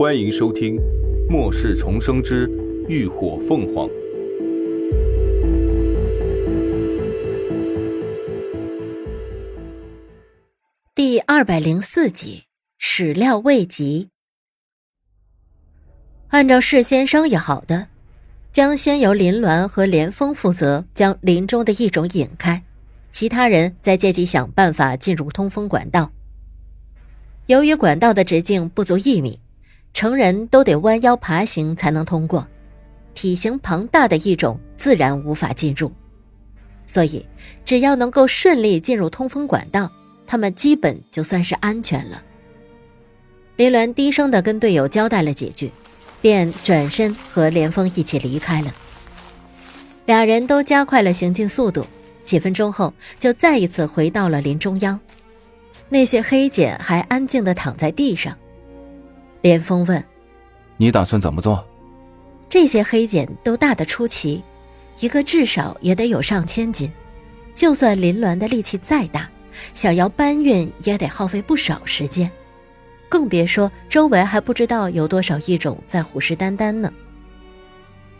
欢迎收听《末世重生之浴火凤凰》第二百零四集。始料未及。按照事先商议好的，将先由林鸾和连峰负责将林中的异种引开，其他人再借机想办法进入通风管道。由于管道的直径不足一米，成人都得弯腰爬行才能通过，体型庞大的异种自然无法进入。所以，只要能够顺利进入通风管道，他们基本就算是安全了。林鸾低声的跟队友交代了几句，便转身和连峰一起离开了。俩人都加快了行进速度，几分钟后就再一次回到了林中央。那些黑茧还安静的躺在地上。连峰问：“你打算怎么做？”这些黑茧都大的出奇，一个至少也得有上千斤，就算林鸾的力气再大，想要搬运也得耗费不少时间。更别说周围还不知道有多少异种在虎视眈眈呢。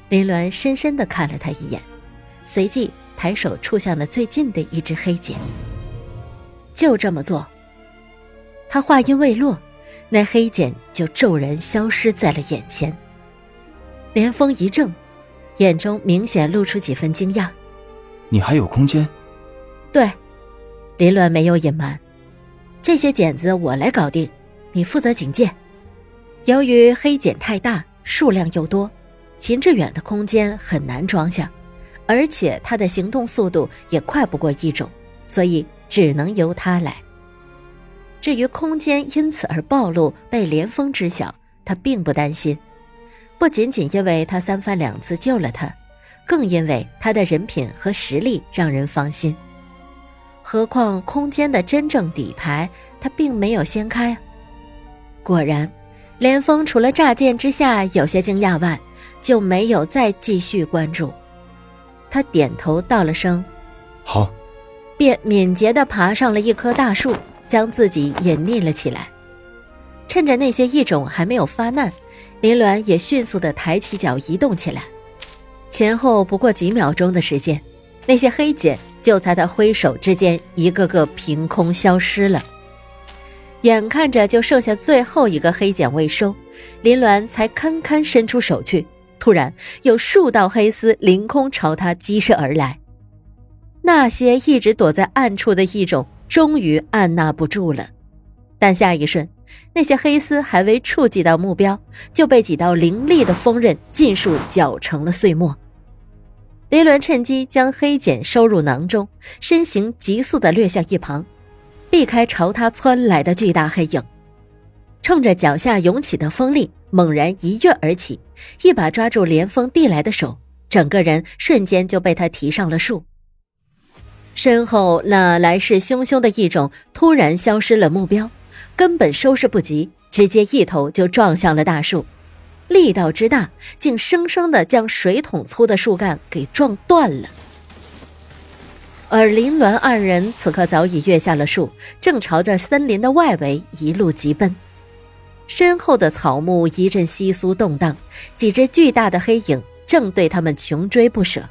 林鸾深深的看了他一眼，随即抬手触向了最近的一只黑茧。就这么做。他话音未落，那黑茧就骤然消失在了眼前。连峰一怔，眼中明显露出几分惊讶：“你还有空间？”“对。”林鸾没有隐瞒，“这些茧子我来搞定。”你负责警戒。由于黑茧太大，数量又多，秦志远的空间很难装下，而且他的行动速度也快不过一种，所以只能由他来。至于空间因此而暴露被连峰知晓，他并不担心。不仅仅因为他三番两次救了他，更因为他的人品和实力让人放心。何况空间的真正底牌，他并没有掀开。果然，连峰除了乍见之下有些惊讶外，就没有再继续关注。他点头道了声“好”，便敏捷地爬上了一棵大树，将自己隐匿了起来。趁着那些异种还没有发难，林鸾也迅速地抬起脚移动起来。前后不过几秒钟的时间，那些黑茧就在他挥手之间一个个凭空消失了。眼看着就剩下最后一个黑茧未收，林鸾才堪堪伸出手去。突然，有数道黑丝凌空朝他激射而来。那些一直躲在暗处的异种终于按捺不住了，但下一瞬，那些黑丝还未触及到目标，就被几道凌厉的锋刃尽数绞成了碎末。林伦趁机将黑茧收入囊中，身形急速的掠向一旁。避开朝他窜来的巨大黑影，冲着脚下涌起的风力，猛然一跃而起，一把抓住连峰递来的手，整个人瞬间就被他提上了树。身后那来势汹汹的异种突然消失了目标，根本收拾不及，直接一头就撞向了大树，力道之大，竟生生的将水桶粗的树干给撞断了。而林鸾二人此刻早已跃下了树，正朝着森林的外围一路疾奔。身后的草木一阵窸窣动荡，几只巨大的黑影正对他们穷追不舍。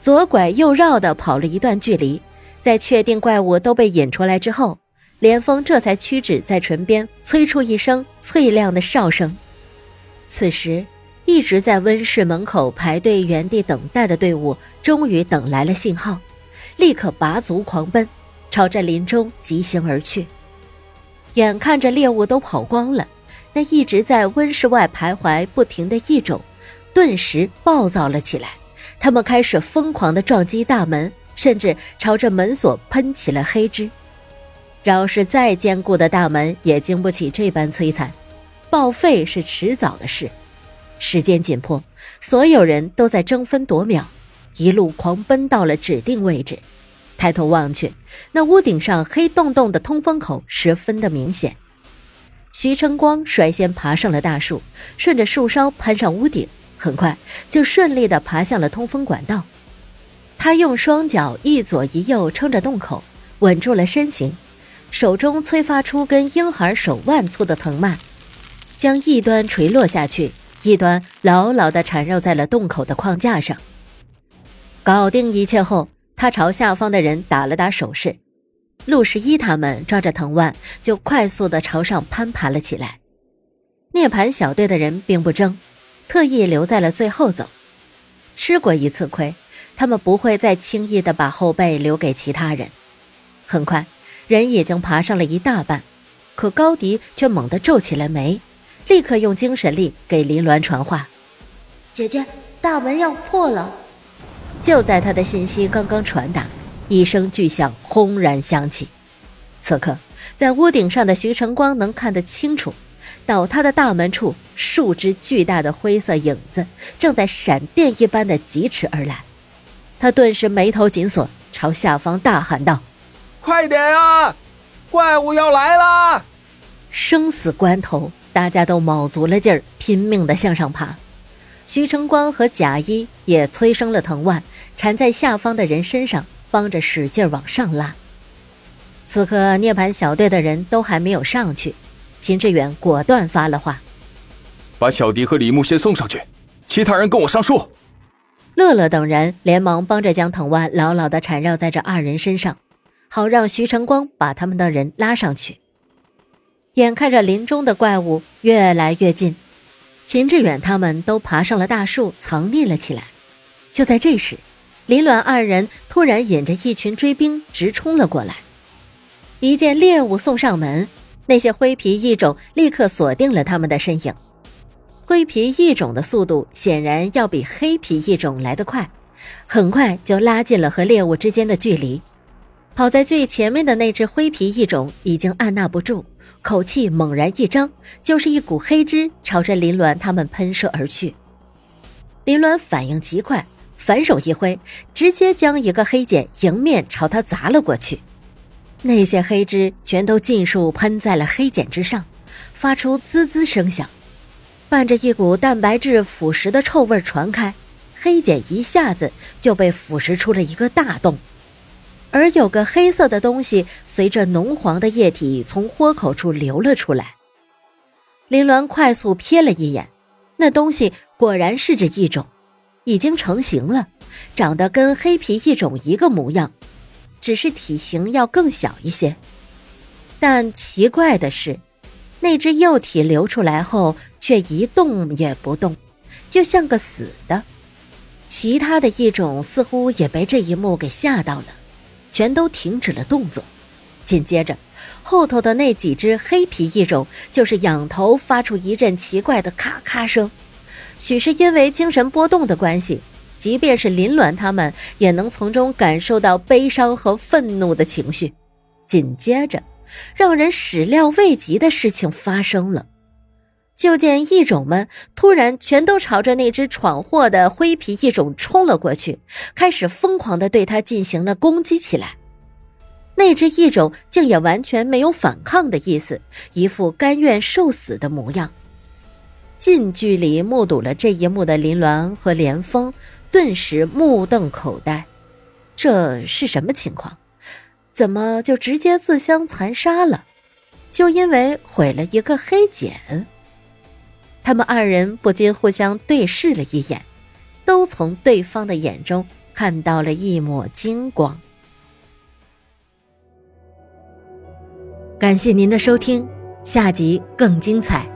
左拐右绕的跑了一段距离，在确定怪物都被引出来之后，连峰这才屈指在唇边催出一声脆亮的哨声。此时，一直在温室门口排队原地等待的队伍终于等来了信号。立刻拔足狂奔，朝着林中疾行而去。眼看着猎物都跑光了，那一直在温室外徘徊不停的异种，顿时暴躁了起来。他们开始疯狂的撞击大门，甚至朝着门锁喷起了黑汁。饶是再坚固的大门，也经不起这般摧残，报废是迟早的事。时间紧迫，所有人都在争分夺秒。一路狂奔到了指定位置，抬头望去，那屋顶上黑洞洞的通风口十分的明显。徐成光率先爬上了大树，顺着树梢攀上屋顶，很快就顺利的爬向了通风管道。他用双脚一左一右撑着洞口，稳住了身形，手中催发出跟婴孩手腕粗的藤蔓，将一端垂落下去，一端牢牢地缠绕在了洞口的框架上。搞定一切后，他朝下方的人打了打手势，陆十一他们抓着藤蔓就快速地朝上攀爬了起来。涅槃小队的人并不争，特意留在了最后走。吃过一次亏，他们不会再轻易的把后背留给其他人。很快，人已经爬上了一大半，可高迪却猛地皱起了眉，立刻用精神力给林鸾传话：“姐姐，大门要破了。”就在他的信息刚刚传达，一声巨响轰然响起。此刻，在屋顶上的徐晨光能看得清楚。倒塌的大门处，数只巨大的灰色影子正在闪电一般的疾驰而来。他顿时眉头紧锁，朝下方大喊道：“快点啊！怪物要来啦！”生死关头，大家都卯足了劲儿，拼命的向上爬。徐成光和贾一也催生了藤蔓，缠在下方的人身上，帮着使劲往上拉。此刻，涅槃小队的人都还没有上去。秦志远果断发了话：“把小迪和李牧先送上去，其他人跟我上树。”乐乐等人连忙帮着将藤蔓牢牢的缠绕在这二人身上，好让徐成光把他们的人拉上去。眼看着林中的怪物越来越近，秦志远他们都爬上了大树，藏匿了起来。就在这时，林鸾二人突然引着一群追兵直冲了过来，一见猎物送上门。那些灰皮异种立刻锁定了他们的身影，灰皮异种的速度显然要比黑皮异种来得快，很快就拉近了和猎物之间的距离。跑在最前面的那只灰皮异种已经按捺不住，口气猛然一张，就是一股黑汁朝着林鸾他们喷射而去。林鸾反应极快，反手一挥，直接将一个黑茧迎面朝他砸了过去。那些黑汁全都尽数喷在了黑茧之上，发出滋滋声响，伴着一股蛋白质腐蚀的臭味传开，黑茧一下子就被腐蚀出了一个大洞，而有个黑色的东西随着浓黄的液体从豁口处流了出来。林鸾快速瞥了一眼，那东西果然是这异种，已经成型了，长得跟黑皮异种一个模样。只是体型要更小一些，但奇怪的是，那只幼体流出来后却一动也不动，就像个死的。其他的异种似乎也被这一幕给吓到了，全都停止了动作。紧接着，后头的那几只黑皮异种就是仰头发出一阵奇怪的咔咔声，许是因为精神波动的关系。即便是林鸾他们也能从中感受到悲伤和愤怒的情绪。紧接着，让人始料未及的事情发生了，就见异种们突然全都朝着那只闯祸的灰皮异种冲了过去，开始疯狂的对他进行了攻击起来。那只异种竟也完全没有反抗的意思，一副甘愿受死的模样。近距离目睹了这一幕的林鸾和连峰。顿时目瞪口呆，这是什么情况？怎么就直接自相残杀了？就因为毁了一个黑茧？他们二人不禁互相对视了一眼，都从对方的眼中看到了一抹金光。感谢您的收听，下集更精彩。